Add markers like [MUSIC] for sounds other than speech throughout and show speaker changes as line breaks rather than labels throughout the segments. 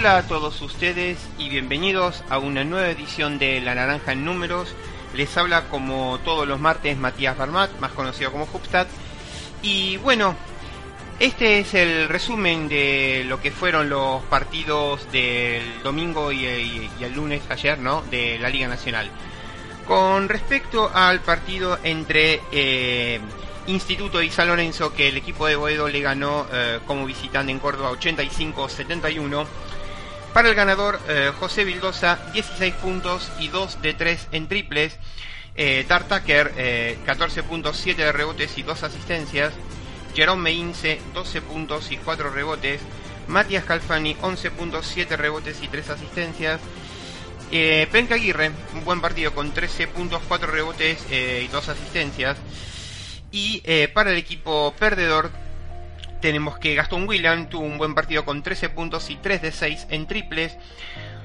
Hola a todos ustedes y bienvenidos a una nueva edición de La Naranja en Números. Les habla como todos los martes Matías Barmat, más conocido como Hubstad. Y bueno, este es el resumen de lo que fueron los partidos del domingo y, el lunes ayer, ¿no? De la Liga Nacional. Con respecto al partido entre eh, Instituto y San Lorenzo, que el equipo de Boedo le ganó eh, como visitante en Córdoba 85-71. Para el ganador, eh, José Vildosa, 16 puntos y 2 de 3 en triples. Eh, Tartaker, 14 puntos, 7 de rebotes y 2 asistencias. Jerome Meince, 12 puntos y 4 rebotes. Matías Calfani, 11 puntos, 7 rebotes y 3 asistencias. Eh, Penca Aguirre, un buen partido con 13 puntos, 4 rebotes y 2 asistencias. Y eh, para el equipo perdedor tenemos que Gastón William tuvo un buen partido con 13 puntos y 3 de 6 en triples.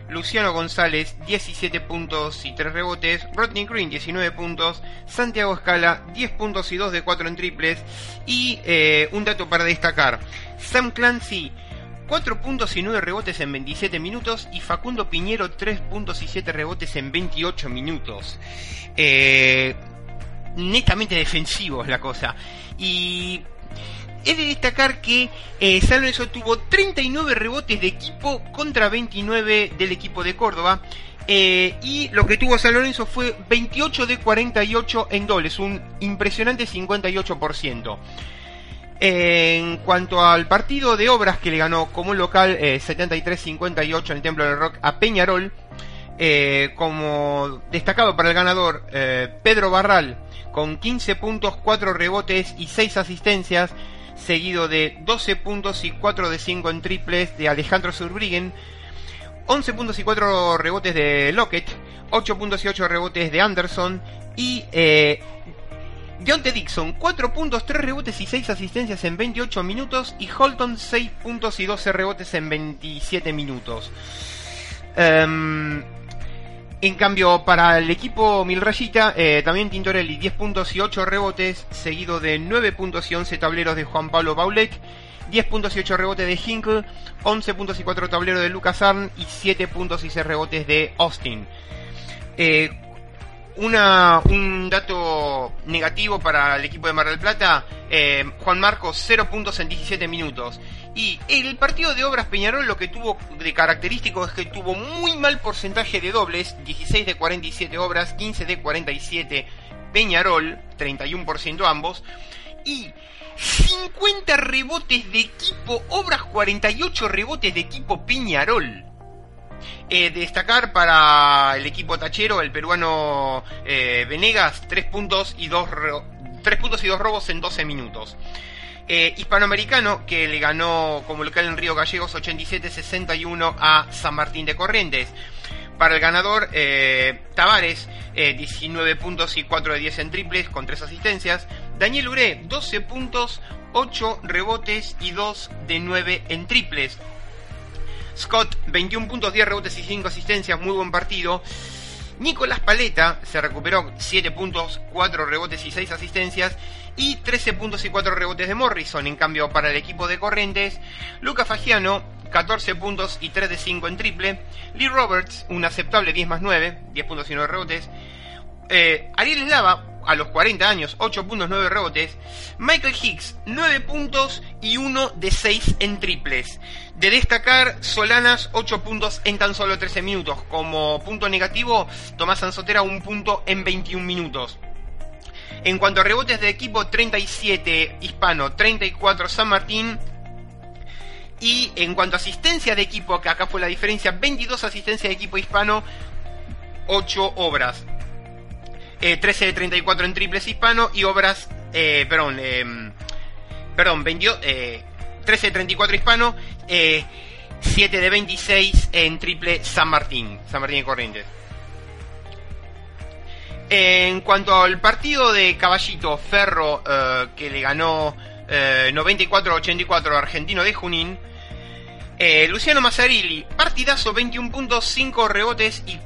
Luciano González 17 puntos y 3 rebotes. Rodney Green 19 puntos. Santiago Escala 10 puntos y 2 de 4 en triples. Y eh, un dato para destacar. Sam Clancy 4 puntos y 9 rebotes en 27 minutos y Facundo Piñero 3 puntos y 7 rebotes en 28 minutos. Eh, netamente defensivo es la cosa. Y he de destacar que eh, San Lorenzo tuvo 39 rebotes de equipo contra 29 del equipo de Córdoba. Eh, y lo que tuvo San Lorenzo fue 28 de 48 en dobles, un impresionante 58%. En cuanto al partido de obras que le ganó como local 73-58 en el Templo del Rock a Peñarol, eh, como destacado para el ganador Pedro Barral con 15 puntos, 4 rebotes y 6 asistencias, seguido de 12 puntos y 4 de 5 en triples de Alejandro Surbriggen, 11 puntos y 4 rebotes de Lockett, 8 puntos y 8 rebotes de Anderson y eh, Deontay Dixon, 4 puntos, 3 rebotes y 6 asistencias en 28 minutos y Holton 6 puntos y 12 rebotes en 27 minutos. Um, en cambio, para el equipo Milrayita, eh, también Tintorelli, 10 puntos y 8 rebotes, seguido de 9 puntos y 11 tableros de Juan Pablo Baulet, 10 puntos y 8 rebotes de Hinkle, 11 puntos y 4 tableros de Lucas Arn y 7 puntos y 6 rebotes de Austin. Eh, una, un dato negativo para el equipo de Mar del Plata, eh, Juan Marcos 0 puntos en 17 minutos. Y el partido de Obras Peñarol lo que tuvo de característico es que tuvo muy mal porcentaje de dobles, 16 de 47 Obras, 15 de 47 Peñarol, 31% ambos, y 50 rebotes de equipo, Obras 48 rebotes de equipo Peñarol. Eh, destacar para el equipo tachero, el peruano eh, Venegas, 3 puntos y 2 3 puntos y 2 robos en 12 minutos. Eh, hispanoamericano que le ganó como local en Río Gallegos 87-61 a San Martín de Corrientes. Para el ganador, eh, Tavares, 19 eh, puntos y 4 de 10 en triples con 3 asistencias. Daniel Uré, 12 puntos, 8 rebotes y 2 de 9 en triples. Scott, 21 puntos, 10 rebotes y 5 asistencias, muy buen partido. Nicolás Paleta se recuperó 7 puntos, 4 rebotes y 6 asistencias y 13 puntos y 4 rebotes de Morrison. En cambio, para el equipo de Corrientes, Luca Fagiano, 14 puntos y 3 de 5 en triple. Lee Roberts, un aceptable 10 más 9, 10 puntos y 9 rebotes. Eh, Ariel Eslava, a los 40 años, 8 puntos, 9 rebotes. Michael Hicks, 9 puntos y 1 de 6 en triples. De destacar, Solanas, 8 puntos en tan solo 13 minutos. Como punto negativo, Tomás Sanzotera, 1 punto en 21 minutos. En cuanto a rebotes de equipo, 37 Hispano, 34 San Martín. Y en cuanto a asistencia de equipo, que acá fue la diferencia, 22 asistencias de equipo hispano, 8 obras. 13 eh, de 34 en triples hispano y obras, eh, perdón, em, perdón, 13 eh, de 34 hispano, 7 de 26 en triple San Martín, San Martín de Corrientes. En cuanto al partido de Caballito Ferro eh, que le ganó 94-84 eh, Argentino de Junín, eh, Luciano Mazzarilli, partidazo, 21 puntos, 5 rebotes y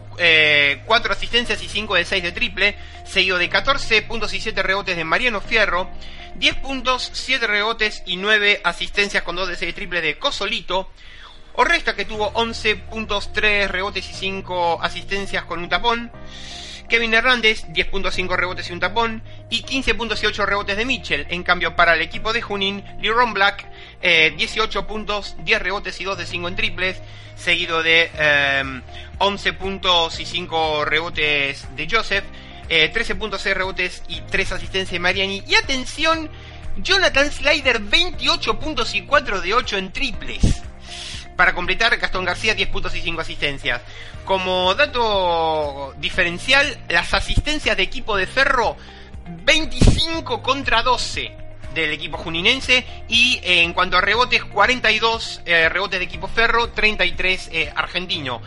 4 asistencias y 5 de 6 de triple, seguido de 14 puntos y 7 rebotes de Mariano Fierro, 10 puntos, 7 rebotes y 9 asistencias con 2 de 6 de triple de Cosolito, Orresta que tuvo 11 puntos, 3 rebotes y 5 asistencias con un tapón. Kevin Hernández, 10.5 rebotes y un tapón, y 15.8 rebotes de Mitchell. En cambio, para el equipo de Junín, Leron Black, 18 puntos, 10 rebotes y 2 de 5 en triples, seguido de 11 puntos y 5 rebotes de Joseph, 13.6 rebotes y 3 asistencias de Mariani. Y atención, Jonathan Slider, 28 puntos y 4 de 8 en triples. Para completar, Gastón García 10 puntos y 5 asistencias. Como dato diferencial, las asistencias de equipo de Ferro 25 contra 12 del equipo juninense y eh, en cuanto a rebotes 42 eh, rebotes de equipo Ferro, 33 eh, argentino.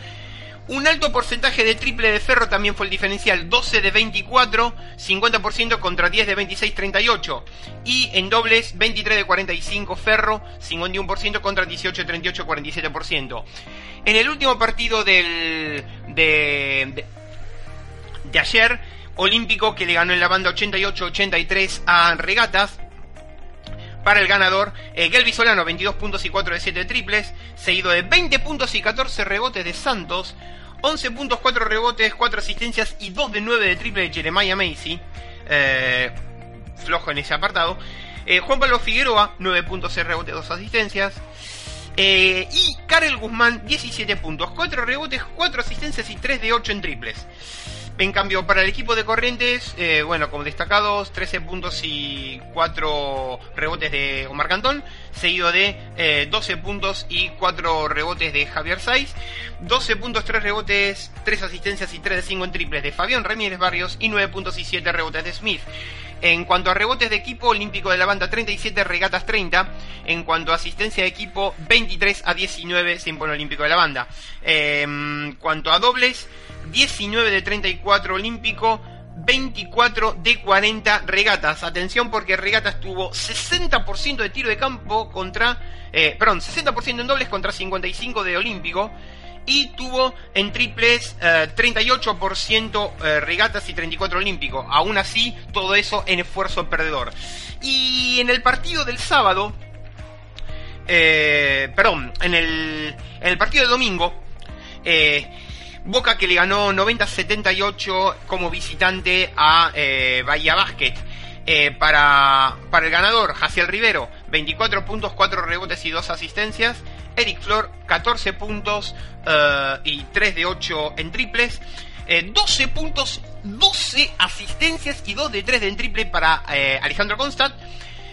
Un alto porcentaje de triple de Ferro también fue el diferencial, 12 de 24, 50% contra 10 de 26, 38. Y en dobles, 23 de 45 Ferro, 51% contra 18 de 38, 47%. En el último partido del, de, de, ayer, Olímpico que le ganó en la banda 88-83 a Regatas, para el ganador, eh, Gelby Solano, 22 puntos y 4 de 7 triples, seguido de 20 puntos y 14 rebotes de Santos, 11 puntos, 4 rebotes, 4 asistencias y 2 de 9 de triple de Jeremiah Macy, eh, flojo en ese apartado. Eh, Juan Pablo Figueroa, 9 puntos, 6 rebotes, 2 asistencias. Eh, y Karel Guzmán, 17 puntos, 4 rebotes, 4 asistencias y 3 de 8 en triples. En cambio, para el equipo de Corrientes, eh, bueno, como destacados, 13 puntos y 4 rebotes de Omar Cantón, seguido de eh, 12 puntos y 4 rebotes de Javier Saiz, 12 puntos, 3 rebotes, 3 asistencias y 3 de 5 en triples de Fabián Ramírez Barrios y 9 puntos y 7 rebotes de Smith. En cuanto a rebotes de equipo, Olímpico de la Banda 37, Regatas 30. En cuanto a asistencia de equipo, 23 a 19 se impone Olímpico de la Banda. En cuanto a dobles, 19 de 34 Olímpico, 24 de 40 regatas. Atención porque regatas tuvo 60% de tiro de campo contra... Eh, perdón, 60% en dobles contra 55 de Olímpico. Y tuvo en triples 38% eh, eh, regatas y 34 olímpico. Aún así, todo eso en esfuerzo perdedor. Y en el partido del sábado, perdón, en el, en el partido del domingo, Boca que le ganó 90-78 como visitante a eh, Bahía Basket. Eh, para, para el ganador, Jaciel Rivero, 24 puntos, 4 rebotes y 2 asistencias. Eric Flor, 14 puntos eh, y 3 de 8 en triples. 12 puntos, 12 asistencias y 2 de 3 en triple para Alejandro Constant.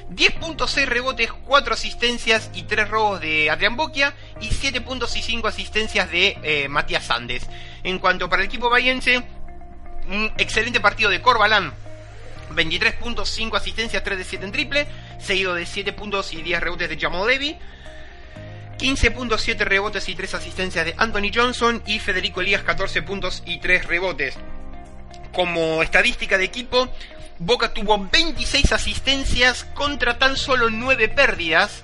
10.6 rebotes, 4 asistencias y 3 robos de Adrián Boquia y 7 puntos y 5 asistencias de eh, Matías Sandes. En cuanto para el equipo bahiense, un excelente partido de Corbalán. 23 puntos, 5 asistencias, 3 de 7 en triple, seguido de 7 puntos y 10 rebotes de Jamal Levy. 15 puntos, 7 rebotes y 3 asistencias de Anthony Johnson y Federico Elías 14 puntos y 3 rebotes. Como estadística de equipo, Boca tuvo 26 asistencias contra tan solo 9 pérdidas.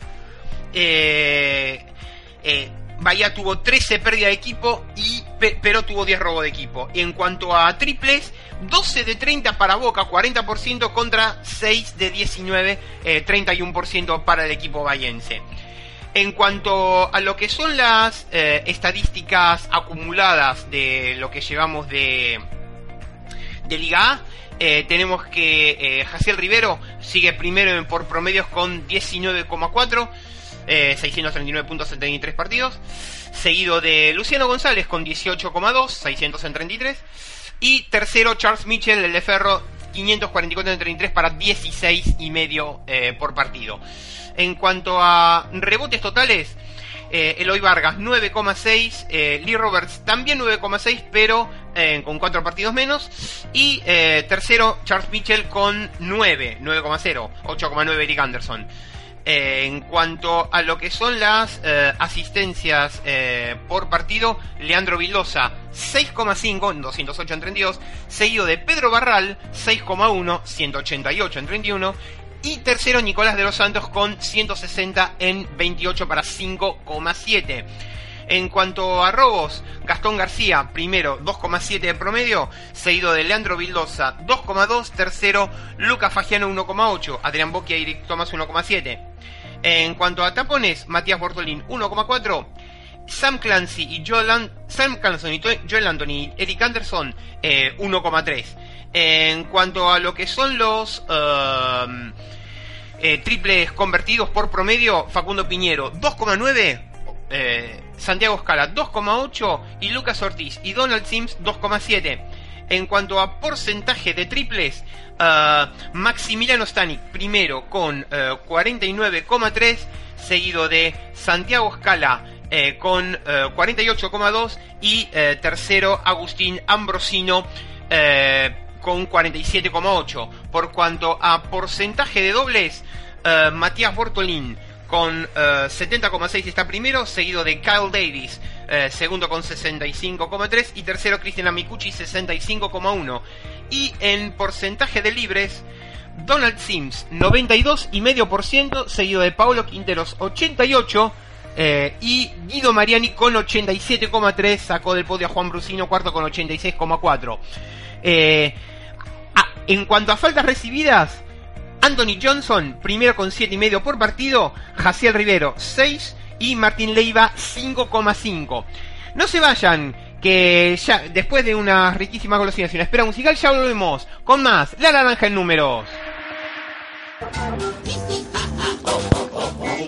Eh, eh, Bahía tuvo 13 pérdidas de equipo, y, pero tuvo 10 robos de equipo. En cuanto a triples, 12 de 30 para Boca, 40% contra 6 de 19, 31% para el equipo bayense. En cuanto a lo que son las eh, estadísticas acumuladas de lo que llevamos de, de Liga A, eh, tenemos que eh, Jaciel Rivero sigue primero por promedios con 19,4, eh, 639 puntos en 33 partidos. Seguido de Luciano González con 18,2, 633. Y tercero Charles Mitchell, el de Ferro, 544 en 33 para 16 y medio eh, por partido. En cuanto a rebotes totales, eh, Eloy Vargas 9,6, eh, Lee Roberts también 9,6, pero eh, con 4 partidos menos. Y eh, tercero, Charles Mitchell con 9, 9,0, 8,9 Eric Anderson. en cuanto a lo que son las asistencias por partido, Leandro Vilosa 6,5 en 208 en 32, seguido de Pedro Barral 6,1, 188 en 31 y tercero, Nicolás de los Santos con 160 en 28 para 5,7. En cuanto a robos, Gastón García, primero 2,7 de promedio, seguido de Leandro Vildosa 2,2, tercero Lucas Fagiano 1,8, Adrián Boquia y Eric Tomás 1,7. En cuanto a tapones, Matías Bortolín 1,4, Sam Clancy y Joel, Sam Clancy y Joel Anthony y Eric Anderson 1,3. En cuanto a lo que son los um, triples convertidos por promedio, Facundo Piñero 2,9, Santiago Scala 2,8 y Lucas Ortiz y Donald Sims 2,7. En cuanto a porcentaje de triples, uh, Maximiliano Stanik primero con 49,3, uh, seguido de Santiago Scala eh, con 48,2 uh, y eh, tercero Agustín Ambrosino eh, con 47,8. Por cuanto a porcentaje de dobles, Matías Bortolín con 70,6 está primero, seguido de Kyle Davis eh, segundo con 65,3 y tercero Cristian Amicucci 65,1. Y en porcentaje de libres, Donald Sims 92,5%, seguido de Paulo Quinteros 88%. Eh, y Guido Mariani con 87,3 sacó del podio a Juan Brusino, cuarto con 86,4. Eh, en cuanto a faltas recibidas, Anthony Johnson, primero con 7,5 por partido, Jaciel Rivero 6 y Martín Leiva 5,5. No se vayan, que ya después de unas riquísimas golosinas y una espera musical ya volvemos con más La Naranja en Números.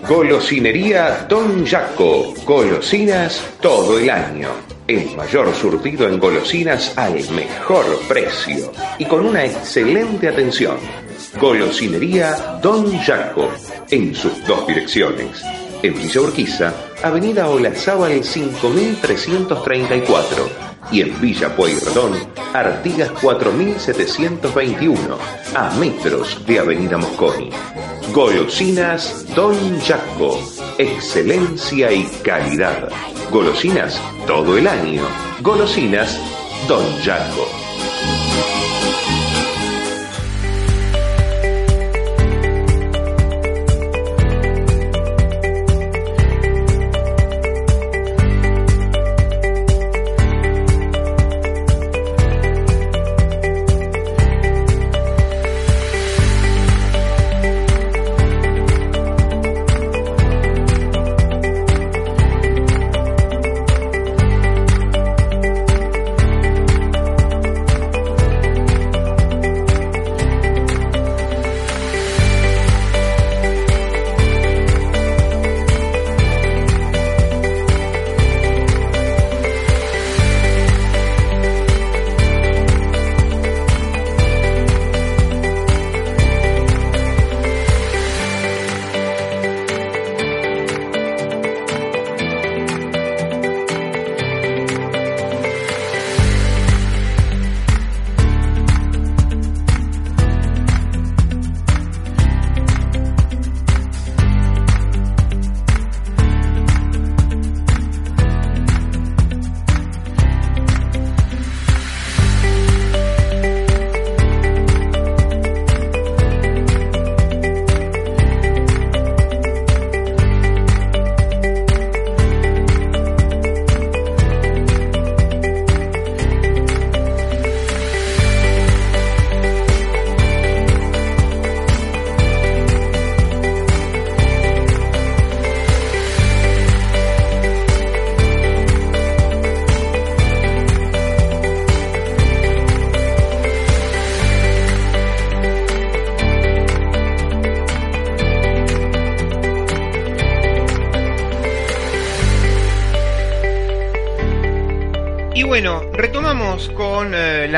Golosinería Don Jaco. Golosinas todo el año. El mayor surtido en golosinas al mejor precio y con una excelente atención. Golosinería Don Jaco. En sus dos direcciones en Villa Urquiza, Avenida Olazábal 5334 y en Villa Pueyrredón, Artigas 4721, a metros de Avenida Mosconi. Golosinas Don Jaco, excelencia y calidad. Golosinas todo el año. Golosinas Don Jaco.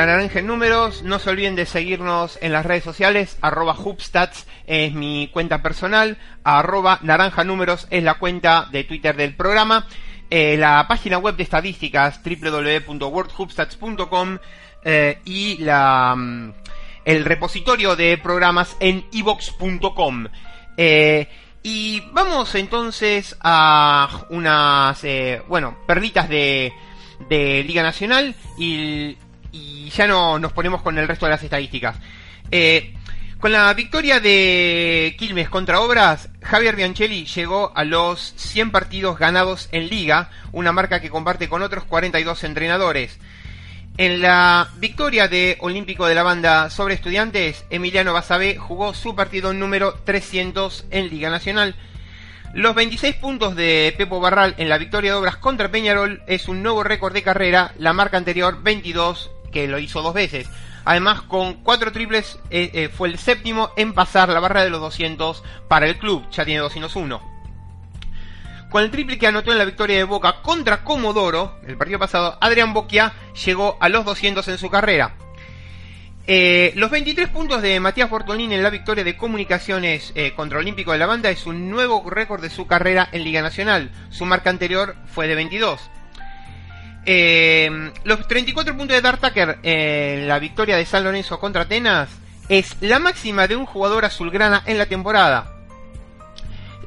Naranja en números. No se olviden de seguirnos en las redes sociales. Arroba Hubstats es mi cuenta personal. Arroba naranja números es la cuenta de Twitter del programa. Eh, la página web de estadísticas www.worldhubstats.com eh, y la, mm, el repositorio de programas en evox.com. y vamos entonces a unas, bueno, perlitas de de Liga Nacional y, ya no nos ponemos con el resto de las estadísticas. Eh, con la victoria de Quilmes contra Obras, Javier Bianchelli llegó a los 100 partidos ganados en Liga, una marca que comparte con otros 42 entrenadores. En la victoria de Olímpico de la Banda sobre Estudiantes, Emiliano Basabé jugó su partido número 300 en Liga Nacional. Los 26 puntos de Pepo Barral en la victoria de Obras contra Peñarol es un nuevo récord de carrera, la marca anterior 22, que lo hizo dos veces. Además, con cuatro triples eh, eh, fue el séptimo en pasar la barra de los 200 para el club, ya tiene 201. Con el triple que anotó en la victoria de Boca contra Comodoro, el partido pasado, Adrián Boquia llegó a los 200 en su carrera. Eh, los 23 puntos de Matías Bortolini en la victoria de Comunicaciones contra Olímpico de la Banda es un nuevo récord de su carrera en Liga Nacional. Su marca anterior fue de 22. Eh, los 34 puntos de Dartaker en la victoria de San Lorenzo contra Atenas es la máxima de un jugador azulgrana en la temporada.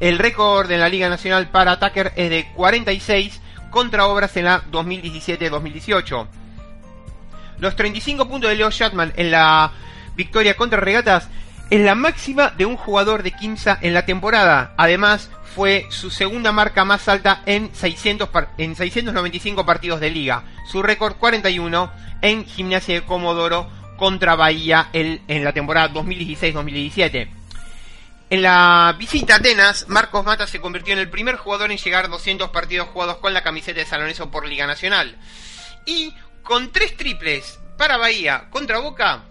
El récord en la Liga Nacional para Tucker es de 46 contra Obras en la 2017-2018. Los 35 puntos de Leo Shatman en la victoria contra Regatas es la máxima de un jugador de Quimsa en la temporada. Además, fue su segunda marca más alta en, 600 en 695 partidos de liga. Su récord 41 en Gimnasia de Comodoro contra Bahía en la temporada 2016-2017. En la visita a Atenas, Marcos Mata se convirtió en el primer jugador en llegar a 200 partidos jugados con la camiseta de San Lorenzo por Liga Nacional. Y con tres triples para Bahía contra Boca,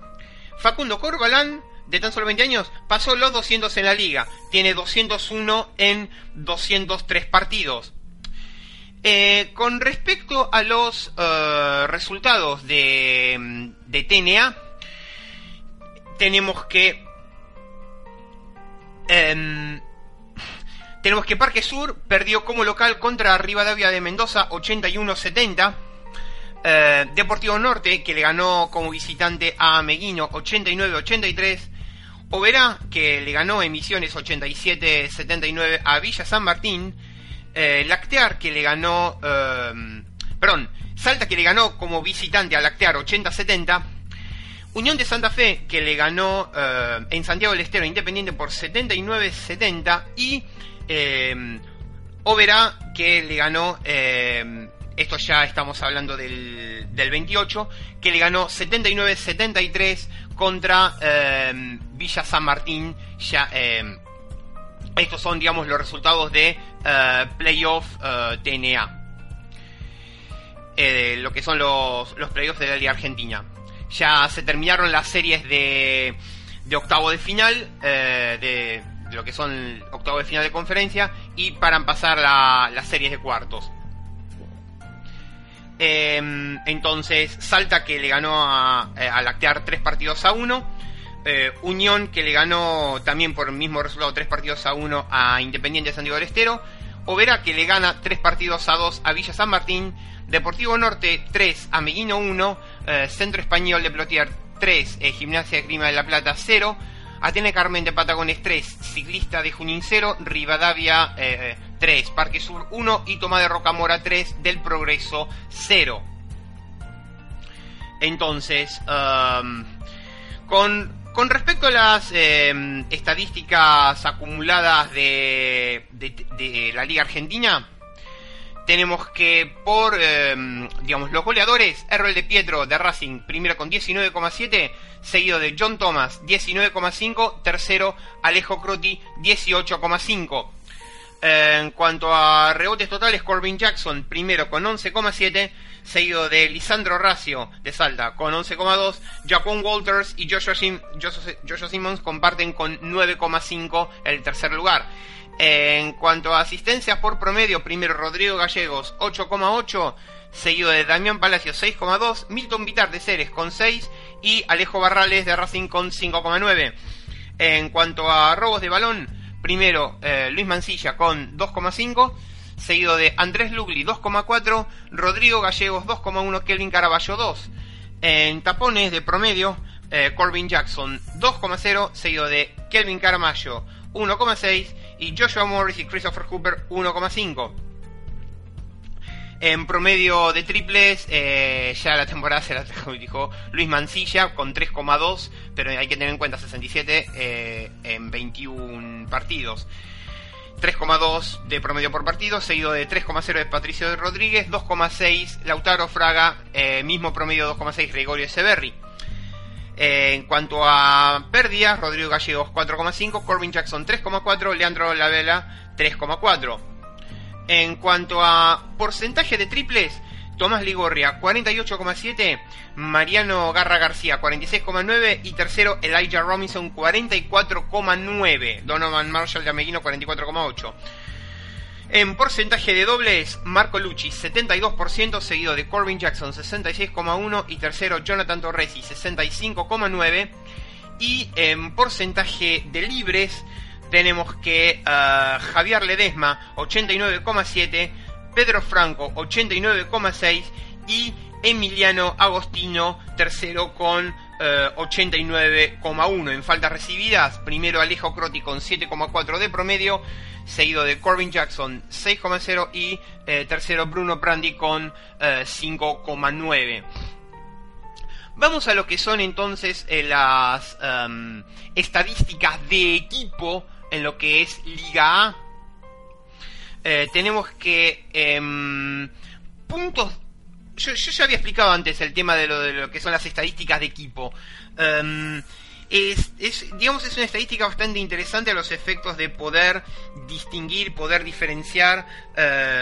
Facundo Corbalán, de tan solo 20 años, pasó los 200 en la liga. Tiene 201 en 203 partidos. Eh, con respecto a los eh, resultados de, de TNA, tenemos que... Em, tenemos que Parque Sur perdió como local contra Rivadavia de Mendoza 81-70. Eh, Deportivo Norte, que le ganó como visitante a Meguino 89-83. Oberá, que le ganó Emisiones 87-79 a Villa San Martín. Eh, Lactear, que le ganó... Eh, perdón, Salta, que le ganó como visitante a Lactear 80-70. Unión de Santa Fe, que le ganó en Santiago del Estero Independiente por 79-70. Y Oberá, que le ganó esto ya estamos hablando del, del 28, que le ganó 79-73 contra em, Villa San Martín. Em, estos son, digamos, los resultados de uh, Playoff eh, TNA. Eh, lo que son los, los playoffs de la Liga Argentina. Ya se terminaron las series de, de octavo de final, de, de, lo que son octavo de final de conferencia, y para pasar la, las series de cuartos. Em, entonces, Salta que le ganó a, eh, a Lactear tres partidos a uno. Eh, Unión que le ganó también por el mismo resultado tres partidos a uno a Independiente de Santiago del Estero. Overa que le gana tres partidos a dos a Villa San Martín. Deportivo Norte 3, Ameguino 1. Eh, Centro Español de Plotier 3, Gimnasia de Clima de la Plata 0. Atene Carmen de Patagones 3, Ciclista de Junín 0. Rivadavia 3, Parque Sur 1 y Toma de Rocamora 3 del Progreso 0. Entonces, um, con, respecto a las em, estadísticas acumuladas de, la Liga Argentina, tenemos que por, em, digamos, los goleadores, Errol de Pietro de Racing, primero con 19,7, seguido de John Thomas, 19,5, tercero Alejo Croti, 18,5. En cuanto a rebotes totales, Corbin Jackson primero con 11,7, seguido de Lisandro Racio de Salta con 11,2, Jacon Walters y Joshua, Simmons comparten con 9,5 el tercer lugar. En cuanto a asistencias por promedio, primero Rodrigo Gallegos 8,8, seguido de Damián Palacio 6,2, Milton Vitar de Ceres con 6 y Alejo Barrales de Racing con 5,9. En cuanto a robos de balón, Primero, eh, Luis Mancilla con 2,5, seguido de Andrés Lugli 2,4, Rodrigo Gallegos 2,1, Kelvin Caraballo 2. En tapones de promedio, eh, Corbin Jackson 2,0, seguido de Kelvin Caramallo 1,6 y Joshua Morris y Christopher Cooper 1,5. En promedio de triples, eh, ya la temporada se la [LAUGHS] dijo Luis Mancilla con 3,2, pero hay que tener en cuenta 67 eh, en 21 partidos. 3,2 de promedio por partido, seguido de 3,0 de Patricio Rodríguez, 2,6 Lautaro Fraga, eh, mismo promedio 2,6 Gregorio Echeverri. Eh, en cuanto a pérdidas, Rodrigo Gallegos 4,5, Corbin Jackson 3,4, Leandro Lavela 3,4. En cuanto a porcentaje de triples, Tomás Ligorria 48,7, Mariano Garra García 46,9 y tercero Elijah Robinson 44,9, Donovan Marshall de Ameguino 44,8. En porcentaje de dobles, Marco Lucci 72%, seguido de Corbin Jackson 66,1 y tercero Jonathan Torresi 65,9. Y en porcentaje de libres tenemos que uh, Javier Ledesma 89,7, Pedro Franco 89,6 y Emiliano Agostino tercero con uh, 89,1 en faltas recibidas. Primero Alejo Croti con 7,4 de promedio seguido de Corbin Jackson 6,0 y eh, tercero Bruno Prandi con eh, 5,9. Vamos a lo que son entonces eh, las estadísticas de equipo en lo que es Liga A. Eh, tenemos que em, puntos yo, yo, ya había explicado antes el tema de lo, de lo que son las estadísticas de equipo. Um, es, digamos, es una estadística bastante interesante a los efectos de poder distinguir, poder diferenciar,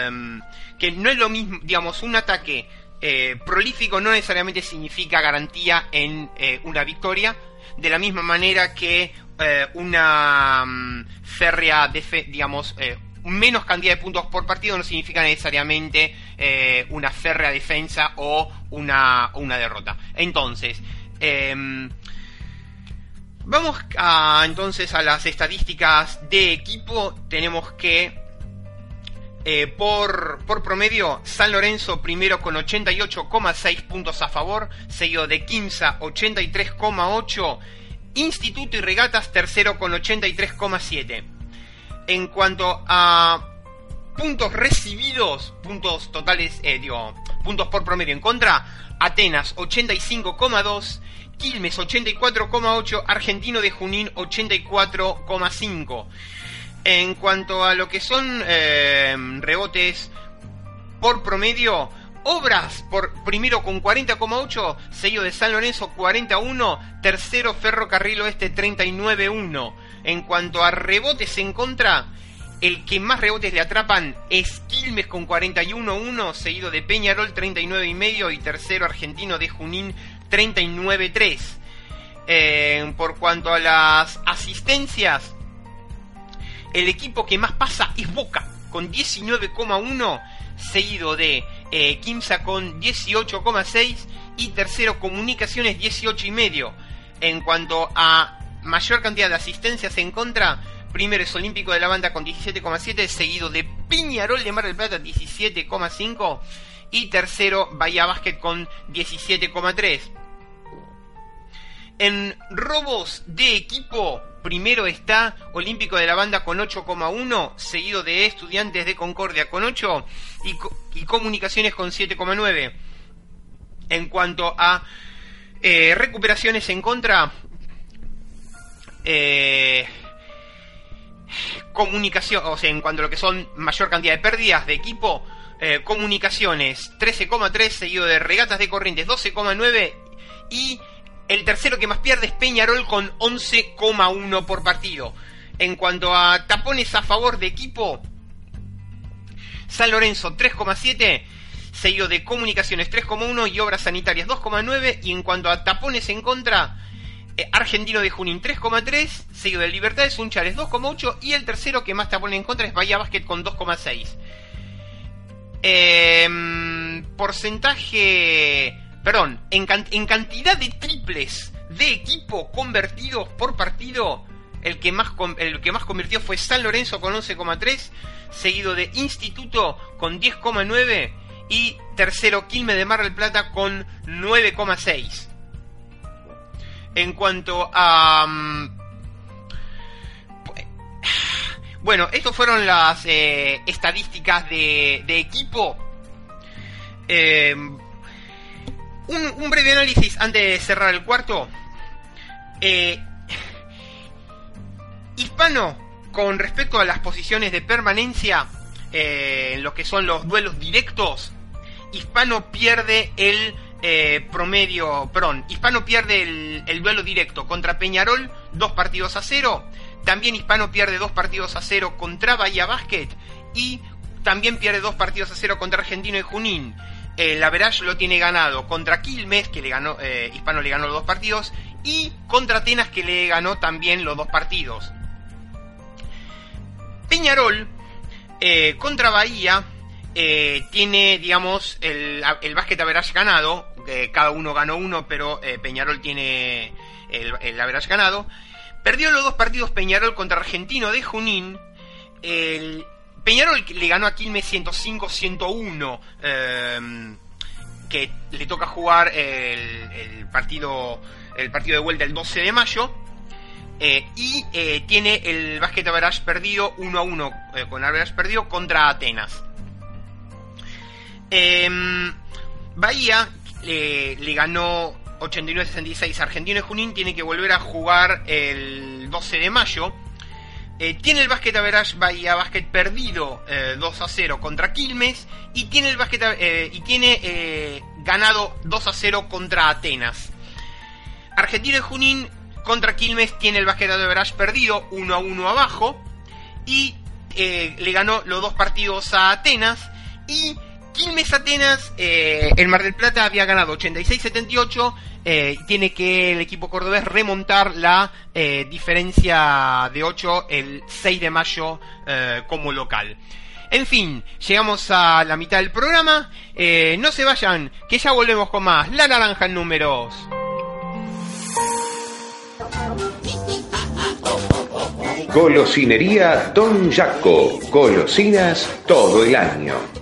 um, que no es lo mismo, digamos, un ataque eh, prolífico no necesariamente significa garantía en eh, una victoria, de la misma manera que eh, una um, férrea, digamos, menos cantidad de puntos por partido no significa necesariamente una férrea defensa o una, una derrota. Entonces, eh, vamos a, entonces a las estadísticas de equipo. Tenemos que, eh, por, por promedio, San Lorenzo primero con 88,6 puntos a favor, seguido de Quimsa 83,8, Instituto y Regatas tercero con 83,7 en cuanto a puntos recibidos, puntos totales, eh, digo, puntos por promedio en contra, Atenas 85,2, Quilmes 84,8, Argentino de Junín 84,5. En cuanto a lo que son eh, rebotes por promedio, Obras por primero con 40,8, sello de San Lorenzo 41, tercero Ferrocarril Oeste 39,1. En cuanto a rebotes en contra, el que más rebotes le atrapan es Quilmes con 41-1, seguido de Peñarol 39,5 y tercero argentino de Junín 39-3. Eh, por cuanto a las asistencias, el equipo que más pasa es Boca con 19,1, seguido de eh, Kimsa con 18,6 y tercero Comunicaciones 18,5. En cuanto a mayor cantidad de asistencias en contra, primero es Olímpico de la Banda con 17,7, seguido de Piñarol de Mar del Plata 17,5 y tercero Bahía Basket con 17,3. En robos de equipo, primero está Olímpico de la Banda con 8,1, seguido de Estudiantes de Concordia con 8 y, y Comunicaciones con 7,9. En cuanto a eh, recuperaciones en contra, eh, comunicación, o sea, en cuanto a lo que son mayor cantidad de pérdidas de equipo, eh, comunicaciones 13,3, seguido de regatas de corrientes 12,9 y el tercero que más pierde es Peñarol con 11,1 por partido. En cuanto a tapones a favor de equipo, San Lorenzo 3,7, seguido de Comunicaciones 3,1 y Obras Sanitarias 2,9. Y en cuanto a tapones en contra, eh, Argentino de Junín 3,3, seguido de Libertades Unchales 2,8 y el tercero que más tapones en contra es Bahía Basket con 2,6. Eh, porcentaje perdón, en, can en, cantidad de triples de equipo convertidos por partido, el que más, el que más convirtió fue San Lorenzo con 11,3, seguido de Instituto con 10,9 y tercero Quilme de Mar del Plata con 9,6. En cuanto a... Um, bueno, estas fueron las eh, estadísticas de, de equipo. Eh, un, breve análisis antes de cerrar el cuarto. Eh, hispano, con respecto a las posiciones de permanencia, eh, en lo que son los duelos directos, Hispano pierde el eh, promedio, perdón, Hispano pierde el, el, duelo directo contra Peñarol, dos partidos a cero. También Hispano pierde dos partidos a cero contra Bahía Basket y también pierde dos partidos a cero contra Argentino y Junín. El Average lo tiene ganado contra Quilmes, que le ganó, eh, Hispano le ganó los dos partidos, y contra Atenas, que le ganó también los dos partidos. Peñarol eh, contra Bahía eh, tiene, digamos, el, el básquet average ganado. cada uno ganó uno, pero Peñarol tiene el, el average ganado. Perdió los dos partidos Peñarol contra Argentino de Junín. El, Peñarol le ganó a Quilmes 105-101, em, que le toca jugar el, partido el partido de vuelta el 12 de mayo. Eh, y eh, tiene el básquet average perdido 1 a 1 eh, con average perdido contra Atenas. Em, Bahía le ganó 89-66 Argentino y Junín, tiene que volver a jugar el 12 de mayo eh, tiene el básquet average Bahía Basket perdido 2 eh, a 0 contra Quilmes y tiene el básquet eh, y tiene ganado 2 a 0 contra Atenas. Argentino y Junín contra Quilmes tiene el básquet average perdido 1 a 1 abajo y le ganó los dos partidos a Atenas y Quilmes Atenas en Mar del Plata había ganado 86-78 eh, tiene que el equipo cordobés remontar la eh, diferencia de 8 el 6 de mayo eh, como local. En fin, llegamos a la mitad del programa. no se vayan, que ya volvemos con más. La naranja en números.
Golosinería Don Jaco. Golosinas todo el año.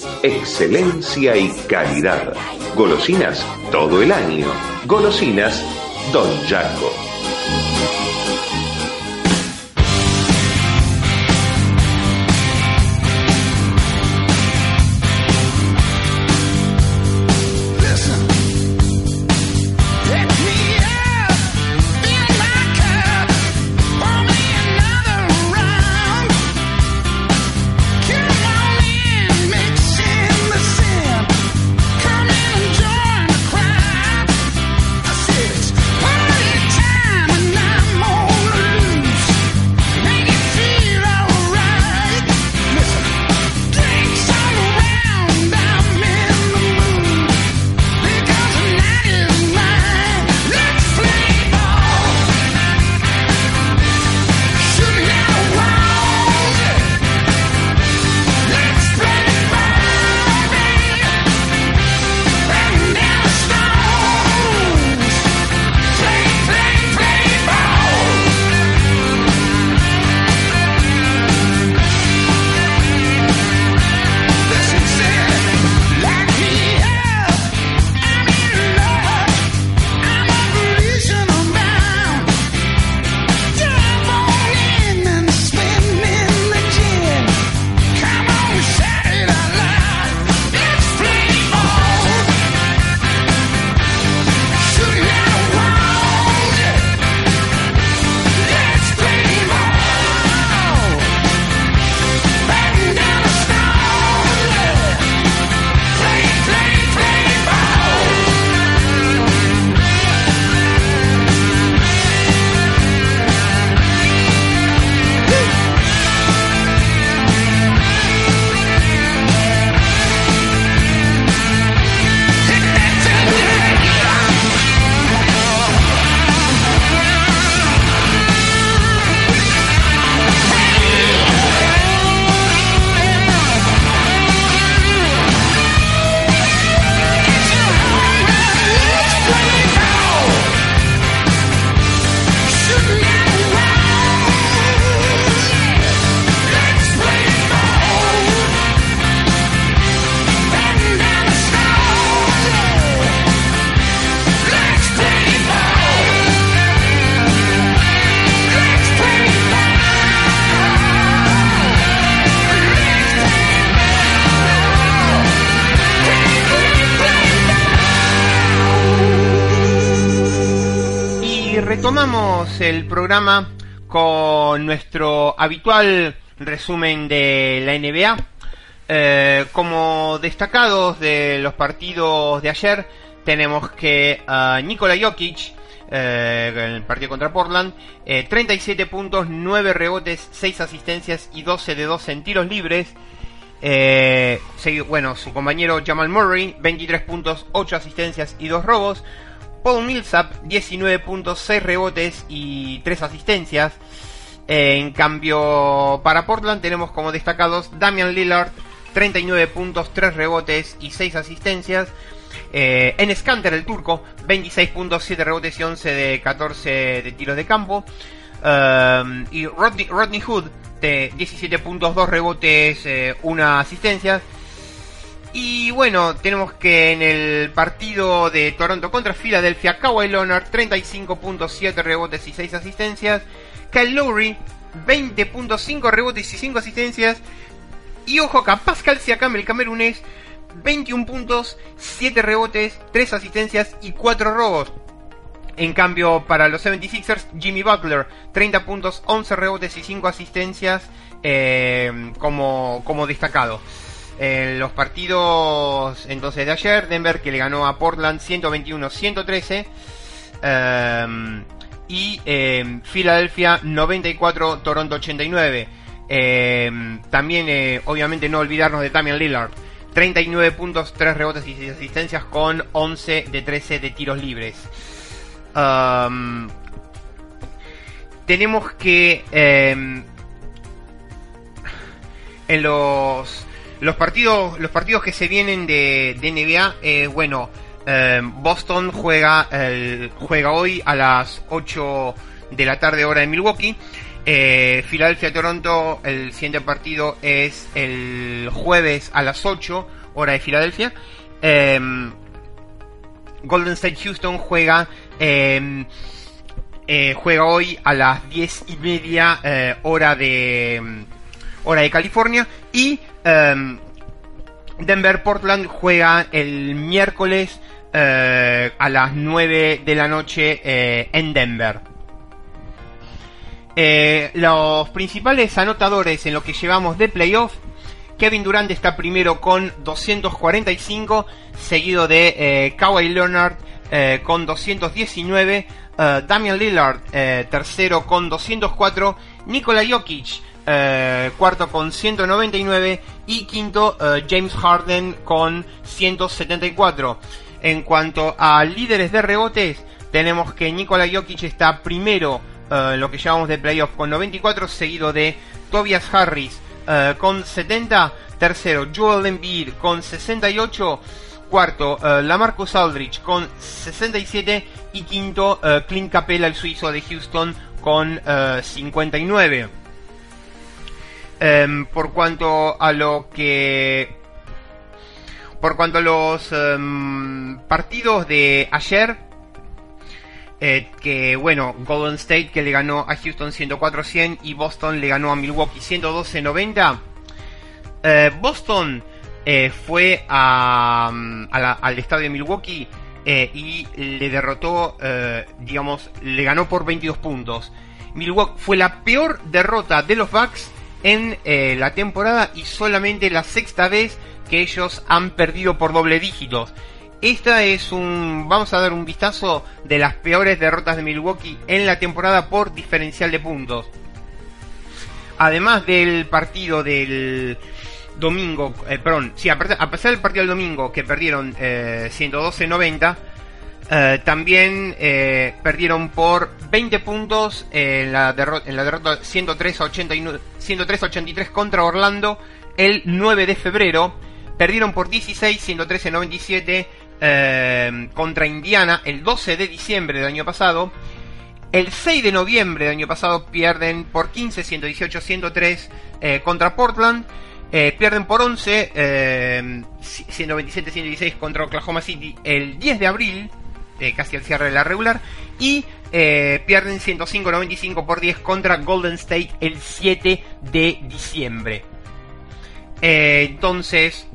excelencia y calidad. Golosinas todo el año. Golosinas Don Jaco.
Retomamos el programa con nuestro habitual resumen de la NBA. Eh, como destacados de los partidos de ayer, tenemos que uh, Nikola Jokic, eh, en el partido contra Portland, 37 puntos, 9 rebotes, 6 asistencias y 12 de 12 en tiros libres. bueno, su compañero Jamal Murray, 23 puntos, 8 asistencias y 2 robos. Paul Millsap, 19 puntos, 6 rebotes y 3 asistencias. en cambio, para Portland tenemos como destacados Damian Lillard, 39 puntos, 3 rebotes y 6 asistencias. Eh, en Scanter, el turco, 26 puntos, 7 rebotes y 11 de 14 de tiros de campo. Um, y Rodney, Hood, de 17 puntos, 2 rebotes, 1 eh, asistencia. Y bueno, tenemos que en el partido de Toronto contra Filadelfia, Kawhi Leonard, 35 puntos, 7 rebotes y 6 asistencias. Kyle Lowry, 20.5 rebotes y 5 asistencias. Y ojo acá, Pascal Siakam, el camerunés, 21 puntos, 7 rebotes, 3 asistencias y 4 robos. En cambio, para los 76ers, Jimmy Butler, 30 puntos, 11 rebotes y 5 asistencias eh, como, como destacado. En los partidos entonces de ayer, Denver que le ganó a Portland 121-113 eh, y eh, Filadelfia 94, Toronto 89. Eh, también, eh, obviamente, no olvidarnos de Damian Lillard. 39 puntos, 3 rebotes y 6 asistencias con 11 de 13 de tiros libres. Um, tenemos que em, en los los partidos los partidos que se vienen de, de NBA eh, bueno em, Boston juega juega hoy a las 8 de la tarde hora de Milwaukee eh, Filadelfia-Toronto, el siguiente partido es el jueves a las 8, hora de Filadelfia. Em, Golden State Houston juega em, eh, juega hoy a las 10 y media eh, hora de hora de California y Denver Portland juega el miércoles a las 9 de la noche en Denver. Eh, los principales anotadores en lo que llevamos de playoff. Kevin Durant está primero con 245, seguido de eh, Kawhi Leonard eh, con 219, eh, Damian Lillard tercero con 204, Nikola Jokic cuarto con 199 y quinto James Harden con 174. En cuanto a líderes de rebotes, tenemos que Nikola Jokic está primero eh, lo que llamamos de playoff con 94, seguido de Tobias Harris uh, con 70, tercero Joel Embiid con 68, cuarto Lamarcus Aldridge con 67 y quinto Clint Capella, el suizo de Houston con 59. Em, por cuanto a lo que por cuanto a los em, partidos de ayer, eh, que bueno, Golden State que le ganó a Houston 104-100 y Boston le ganó a Milwaukee 112-90. Eh, Boston eh, fue a, al estadio de Milwaukee y le derrotó, digamos, le ganó por 22 puntos. Milwaukee fue la peor derrota de los Bucks en la temporada y solamente la sexta vez que ellos han perdido por doble dígitos. Esta es un. Vamos a dar un vistazo de las peores derrotas de Milwaukee en la temporada por diferencial de puntos. Además del partido del domingo, eh, perdón, sí, a pesar del partido del domingo que perdieron eh, 112-90, eh, también eh, perdieron por 20 puntos en la, en la derrota 103-83 contra Orlando el 9 de febrero. Perdieron por 16, 113-97 eh, contra Indiana el 12 de diciembre del año pasado. El 6 de noviembre del año pasado pierden por 15, 118, 103 contra Portland. Eh, pierden por 11, eh, 127, 116 contra Oklahoma City el 10 de abril, eh, casi al cierre de la regular. Y eh, pierden 105, 95 por 10 contra Golden State el 7 de diciembre. entonces,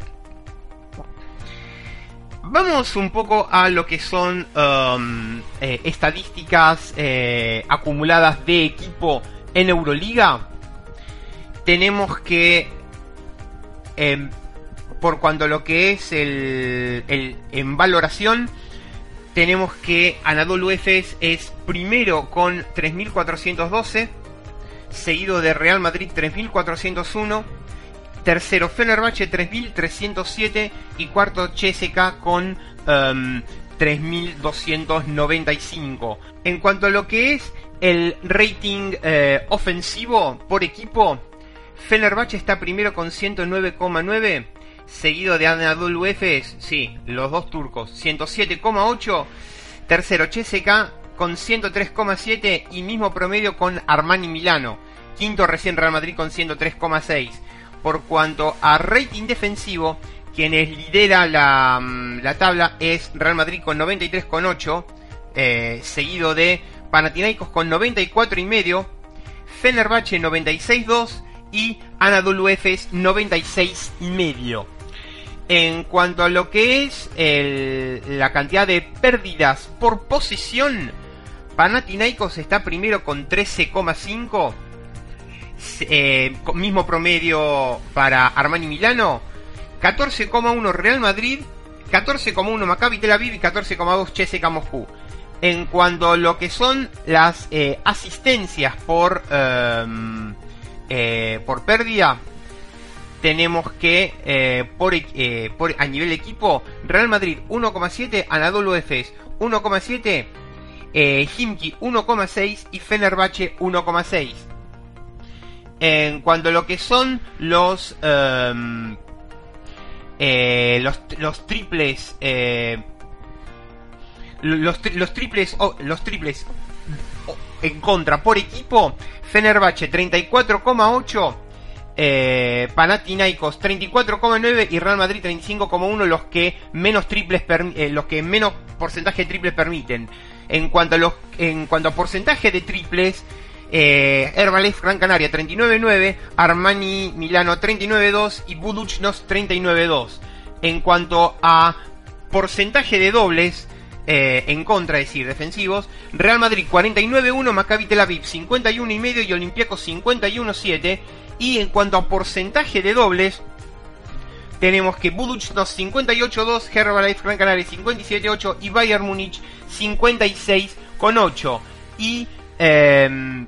Vamos un poco a lo que son um, eh, estadísticas eh, acumuladas de equipo en Euroliga. Tenemos que, em, por cuanto a lo que es el, el en valoración, tenemos que Anadolu Efes es primero con 3412, seguido de Real Madrid 3401 tercero Fenerbahce 3307 y cuarto CSK con 3295. Em, en cuanto a lo que es el rating eh, ofensivo por equipo, Fenerbahce está primero con 109,9, seguido de Anadolu Efes, sí, los dos turcos, 107,8, tercero CSK con 103,7 y mismo promedio con Armani Milano, quinto recién Real Madrid con 103,6 por cuanto a rating defensivo, quienes lidera la, mm, la tabla es Real Madrid con 93,8, eh, seguido de Panathinaikos con 94,5, Fenerbahce 96,2 y Anadolu Efes 96,5. En cuanto a lo que es la cantidad de pérdidas por posición, Panathinaikos está primero con 13,5 eh, mismo promedio para Armani Milano, 14,1 Real Madrid, 14,1 Maccabi Tel Aviv y 14,2 CSKA Moscú. En cuanto a lo que son las eh, asistencias por, em, eh, por pérdida, tenemos que por, por, a nivel equipo, Real Madrid 1,7, Anadolu Efes 1,7, eh, 1,6 y Fenerbahce 1,6 en cuanto a lo que son los em, eh, los, triples eh, los, triples los triples en contra por equipo Fenerbahce 34,8 eh, Panathinaikos 34,9 y Real Madrid 35,1 los que menos triples eh, los que menos porcentaje de triples permiten en cuanto a los en cuanto a porcentaje de triples eh, Herbalife Gran Canaria 39.9, Armani Milano 39.2 y Buduchnos 39.2. En cuanto a porcentaje de dobles eh, en contra, es decir, defensivos, Real Madrid 49.1, Maccabi Tel Aviv 51.5 y Olympiacos 51.7. Y en cuanto a porcentaje de dobles, tenemos que Buduchnos 58.2, Herbalife Gran Canaria 57.8 y Bayern Múnich 56.8. Y eh,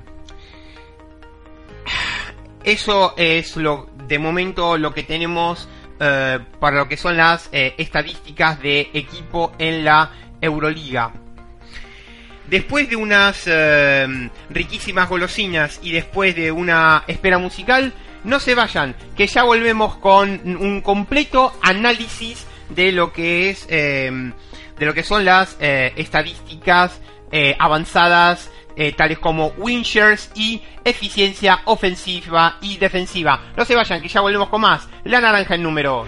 eso es lo de momento lo que tenemos eh, para lo que son las eh, estadísticas de equipo en la Euroliga. Después de unas eh, riquísimas golosinas y después de una espera musical, no se vayan, que ya volvemos con un completo análisis de lo que es de lo que son las estadísticas avanzadas eh, tales como win y eficiencia ofensiva y defensiva. No se vayan, que ya volvemos con más. La naranja en números.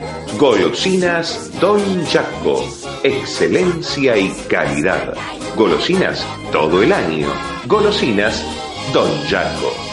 Golosinas Don Jaco, excelencia y calidad. Golosinas todo el año. Golosinas Don Jaco.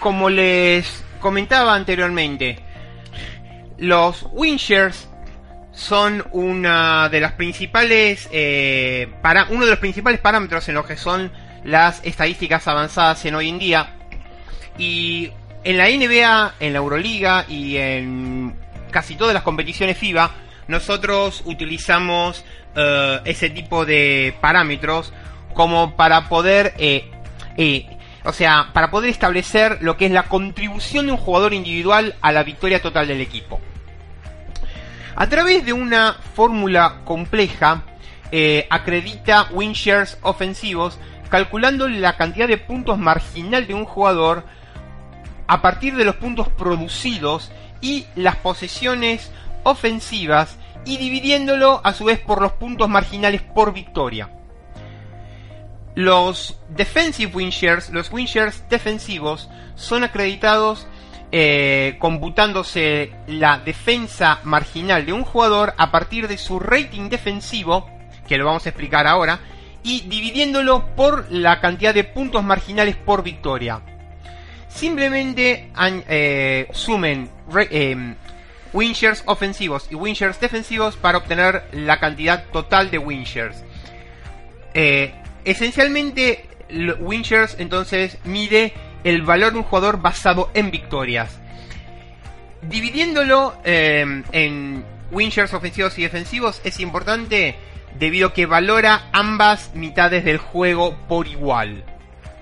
Como les comentaba anteriormente, los Winchers son una de las principales eh, para uno de los principales parámetros en lo que son las estadísticas avanzadas en hoy en día. Y en la NBA, en la Euroliga y en casi todas las competiciones FIBA nosotros utilizamos eh, ese tipo de parámetros como para poder eh, o sea, para poder establecer lo que es la contribución de un jugador individual a la victoria total del equipo. A través de una fórmula compleja, eh, acredita win shares ofensivos calculando la cantidad de puntos marginal de un jugador a partir de los puntos producidos y las posesiones ofensivas y dividiéndolo a su vez por los puntos marginales por victoria. Los defensive win los win defensivos, son acreditados eh, computándose la defensa marginal de un jugador a partir de su rating defensivo, que lo vamos a explicar ahora, y dividiéndolo por la cantidad de puntos marginales por victoria. Simplemente eh, sumen eh, ofensivos y win shares defensivos para obtener la cantidad total de win shares. Eh, esencialmente, Winchers entonces mide el valor de un jugador basado en victorias. Dividiéndolo eh, en Winchers ofensivos y defensivos es importante debido a que valora ambas mitades del juego por igual.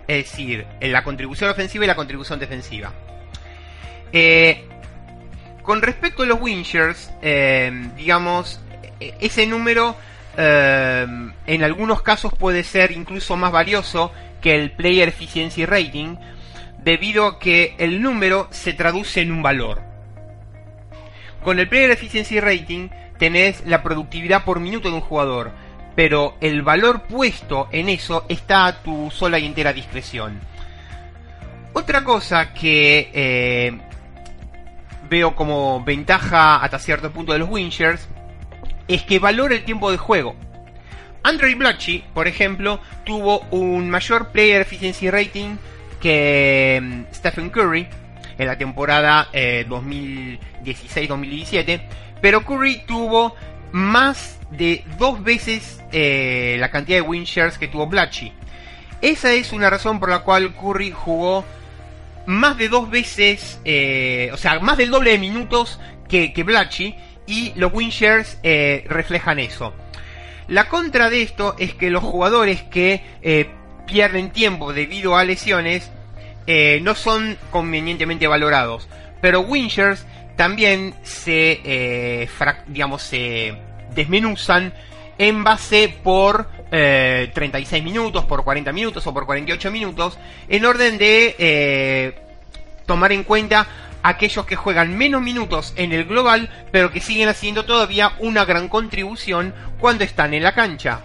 Es decir, en la contribución ofensiva y la contribución defensiva. Eh, con respecto a los Winchers, eh, digamos, e-, ese número en algunos casos puede ser incluso más valioso que el Player Efficiency Rating, debido a que el número se traduce en un valor. Con el Player Efficiency Rating tenés la productividad por minuto de un jugador, pero el valor puesto en eso está a tu sola y entera discreción. Otra cosa que eh, veo como ventaja hasta cierto punto de los Winchers es que valora el tiempo de juego. Andre Blatchy, por ejemplo, tuvo un mayor player efficiency rating que mm, Stephen Curry en la temporada 2016-2017, eh, pero Curry tuvo más de dos veces eh, la cantidad de win shares que tuvo Blatchy. Esa es una razón por la cual Curry jugó más de dos veces, eh, o sea, más del doble de minutos que, que Blatchy, y los win shares reflejan eso. La contra de esto es que los jugadores que eh, pierden tiempo debido a lesiones eh, no son convenientemente valorados. Pero Winchers también se, eh, digamos, se desmenuzan en base por 36 minutos, por 40 minutos o por 48 minutos, en orden de tomar en cuenta aquellos que juegan menos minutos en el global, pero que siguen haciendo todavía una gran contribución cuando están en la cancha.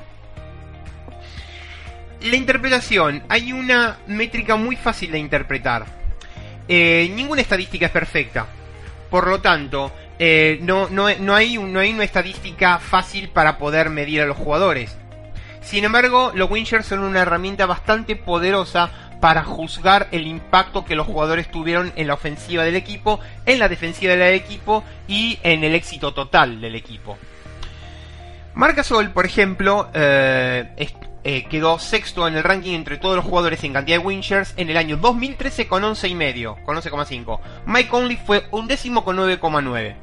La interpretación, hay una métrica muy fácil de interpretar. Eh, ninguna estadística es perfecta. Por lo tanto, eh, no, no, no, hay, no hay una estadística fácil para poder medir a los jugadores. Sin embargo, los Winchers son una herramienta bastante poderosa para juzgar el impacto que los jugadores tuvieron en la ofensiva del equipo, en la defensiva del equipo y en el éxito total del equipo. Marcasol, por ejemplo, eh, eh, quedó sexto en el ranking entre todos los jugadores en cantidad de winchers en el año 2013 con 11,5, con 11,5. Mike Conley fue un décimo con 9,9.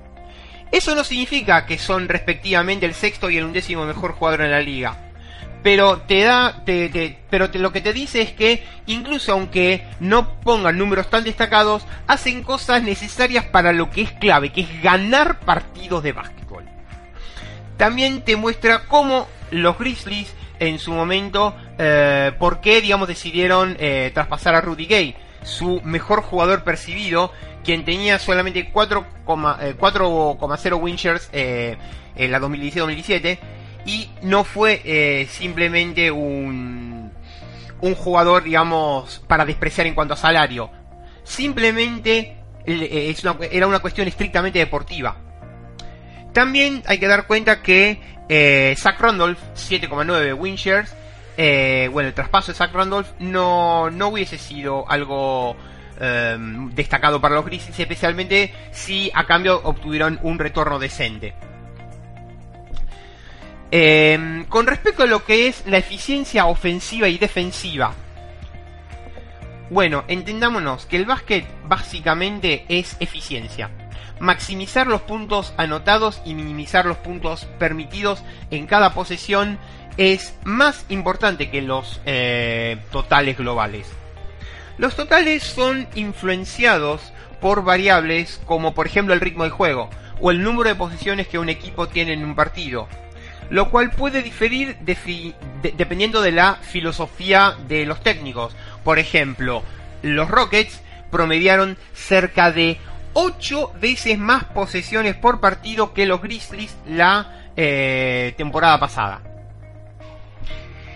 Eso no significa que son respectivamente el sexto y el undécimo mejor jugador en la liga pero te da, pero lo que te dice es que incluso aunque no pongan números tan destacados, hacen cosas necesarias para lo que es clave, que es ganar partidos de básquetbol. También te muestra cómo los Grizzlies en su momento, eh, por qué, digamos, decidieron eh, traspasar a Rudy Gay, su mejor jugador percibido, quien tenía solamente 4,0 eh, shares en la 2017 y no fue eh, simplemente un, un jugador, digamos, para despreciar en cuanto a salario. Simplemente eh, era una cuestión estrictamente deportiva. También hay que dar cuenta que eh, Zach Randolph, 7,9 win eh, bueno, el traspaso de Zach Randolph no, no hubiese sido algo em, destacado para los Grizzlies, especialmente si a cambio obtuvieron un retorno decente. Em, con respecto a lo que es la eficiencia ofensiva y defensiva, bueno, entendámonos que el básquet básicamente es eficiencia. Maximizar los puntos anotados y minimizar los puntos permitidos en cada posesión es más importante que los eh, totales globales. Los totales son influenciados por variables como por ejemplo el ritmo de juego o el número de posiciones que un equipo tiene en un partido, lo cual puede diferir dependiendo de la filosofía de los técnicos. Por ejemplo, los Rockets promediaron cerca de 8 veces más posesiones por partido que los Grizzlies la eh, temporada pasada.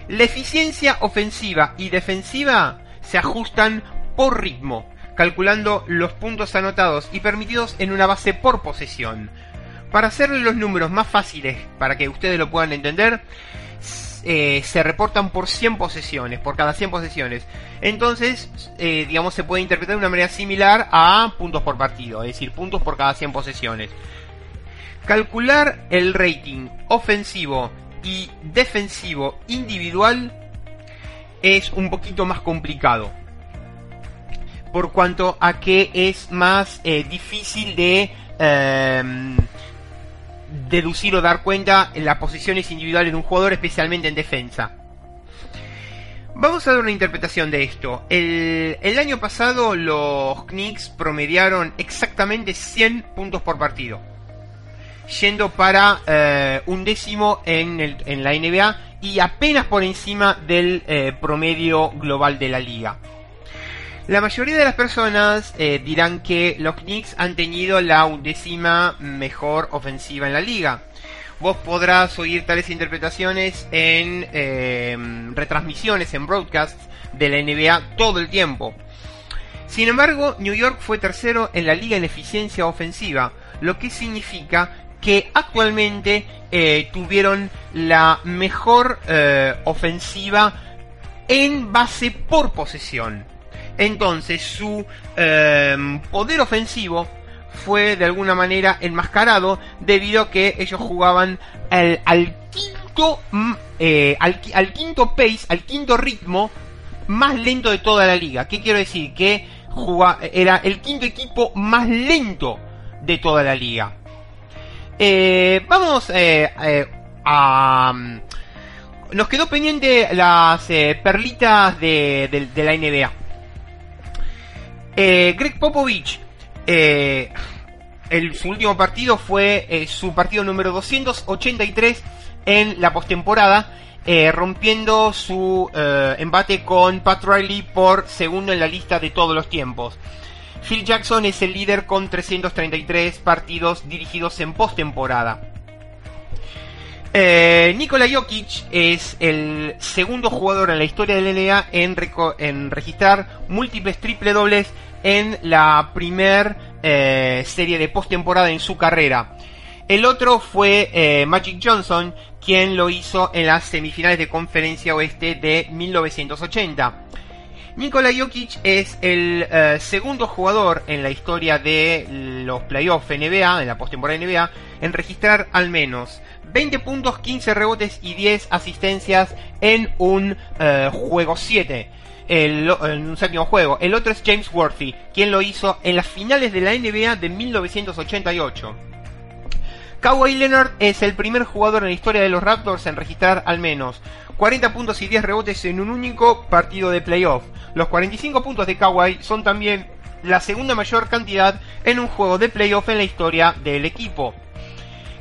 La eficiencia ofensiva y defensiva se ajustan por ritmo, calculando los puntos anotados y permitidos en una base por posesión. Para hacerle los números más fáciles, para que ustedes lo puedan entender, eh, se reportan por 100 posesiones, por cada 100 posesiones. Entonces, eh, digamos, se puede interpretar de una manera similar a puntos por partido, es decir, puntos por cada 100 posesiones. Calcular el rating ofensivo y defensivo individual es un poquito más complicado. Por cuanto a que es más eh, difícil de em, deducir o dar cuenta en las posiciones individuales de un jugador, especialmente en defensa. Vamos a dar una interpretación de esto. El, año pasado los Knicks promediaron exactamente 100 puntos por partido. Yendo para eh, un décimo en, la NBA y apenas por encima del eh, promedio global de la liga. La mayoría de las personas eh, dirán que los Knicks han tenido la undécima mejor ofensiva en la liga. Vos podrás oír tales interpretaciones en eh, retransmisiones, en broadcasts de la NBA todo el tiempo. Sin embargo, New York fue tercero en la liga en eficiencia ofensiva, lo que significa que actualmente eh, tuvieron la mejor ofensiva en base por posesión. Entonces su em, poder ofensivo fue de alguna manera enmascarado debido a que ellos jugaban al, quinto mm, eh, al, quinto pace, al quinto ritmo más lento de toda la liga. ¿Qué quiero decir? Que era el quinto equipo más lento de toda la liga. Eh, vamos eh, a... Mm, nos quedó pendiente las perlitas de la NBA. Eh, Greg Popovich, eh, el, su último partido fue eh, su partido número 283 en la postemporada, rompiendo su embate con Pat Riley por segundo en la lista de todos los tiempos. Phil Jackson es el líder con 333 partidos dirigidos en postemporada. Nikola Jokic es el segundo jugador en la historia del NBA en, en registrar múltiples triple dobles en la primer eh, serie de postemporada en su carrera. El otro fue eh, Magic Johnson, quien lo hizo en las semifinales de conferencia oeste de 1980. Nikola Jokic es el eh, segundo jugador en la historia de los playoffs NBA, en la postemporada NBA, en registrar al menos 20 puntos, 15 rebotes y 10 asistencias en un juego 7 el, en un séptimo juego. El otro es James Worthy, quien lo hizo en las finales de la NBA de 1988. Kawhi Leonard es el primer jugador en la historia de los Raptors en registrar al menos 40 puntos y 10 rebotes en un único partido de playoff. Los 45 puntos de Kawhi son también la segunda mayor cantidad en un juego de playoff en la historia del equipo.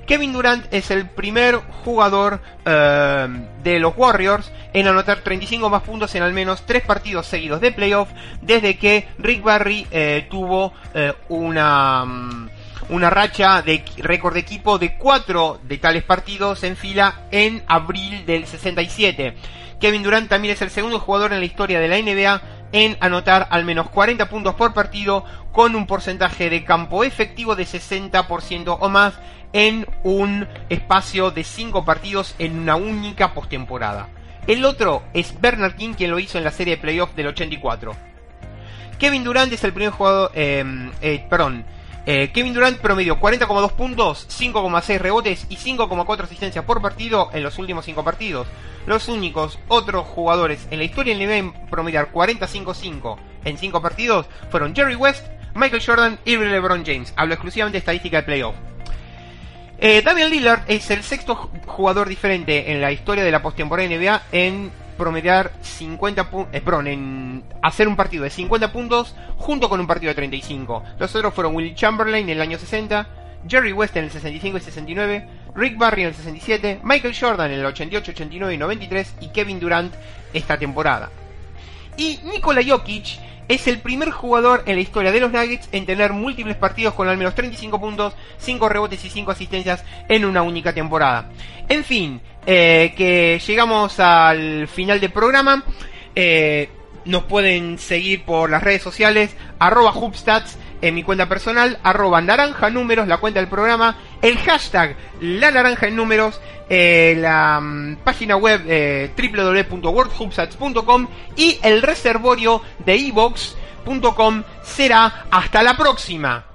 Kevin Durant es el primer jugador eh, de los Warriors en anotar 35 más puntos en al menos 3 partidos seguidos de playoff desde que Rick Barry eh, tuvo eh, una, mm, una racha de récord de equipo de 4 de tales partidos en fila en abril del 67. Kevin Durant también es el segundo jugador en la historia de la NBA en anotar al menos 40 puntos por partido con un porcentaje de campo efectivo de 60% o más en un espacio de 5 partidos en una única postemporada. El otro es Bernard King, quien lo hizo en la serie de playoff del 84. Kevin Durant es el primer jugador, eh, eh, perdón, eh, Kevin Durant promedió 40,2 puntos, 5,6 rebotes y 5,4 asistencias por partido en los últimos 5 partidos. Los únicos otros jugadores en la historia del nivel en promediar 45-5 en 5 partidos fueron Jerry West, Michael Jordan y LeBron James. Hablo exclusivamente de estadística de playoff. Eh, Damian Lillard es el sexto jugador diferente en la historia de la postemporada NBA en promediar 50 puntos, eh, en hacer un partido de 50 puntos junto con un partido de 35. Los otros fueron Will Chamberlain en el año 60, Jerry West en el 65 y 69, Rick Barry en el 67, Michael Jordan en el 88, 89 y 93 y Kevin Durant esta temporada. Y Nikola Jokic es el primer jugador en la historia de los Nuggets en tener múltiples partidos con al menos 35 puntos, 5 rebotes y 5 asistencias en una única temporada. En fin, eh, que llegamos al final del programa. Eh, nos pueden seguir por las redes sociales, arroba Hubstats en mi cuenta personal, arroba naranja números, la cuenta del programa, el hashtag la naranja en números, eh, la mm, página web eh, y el reservorio de evox.com será hasta la próxima.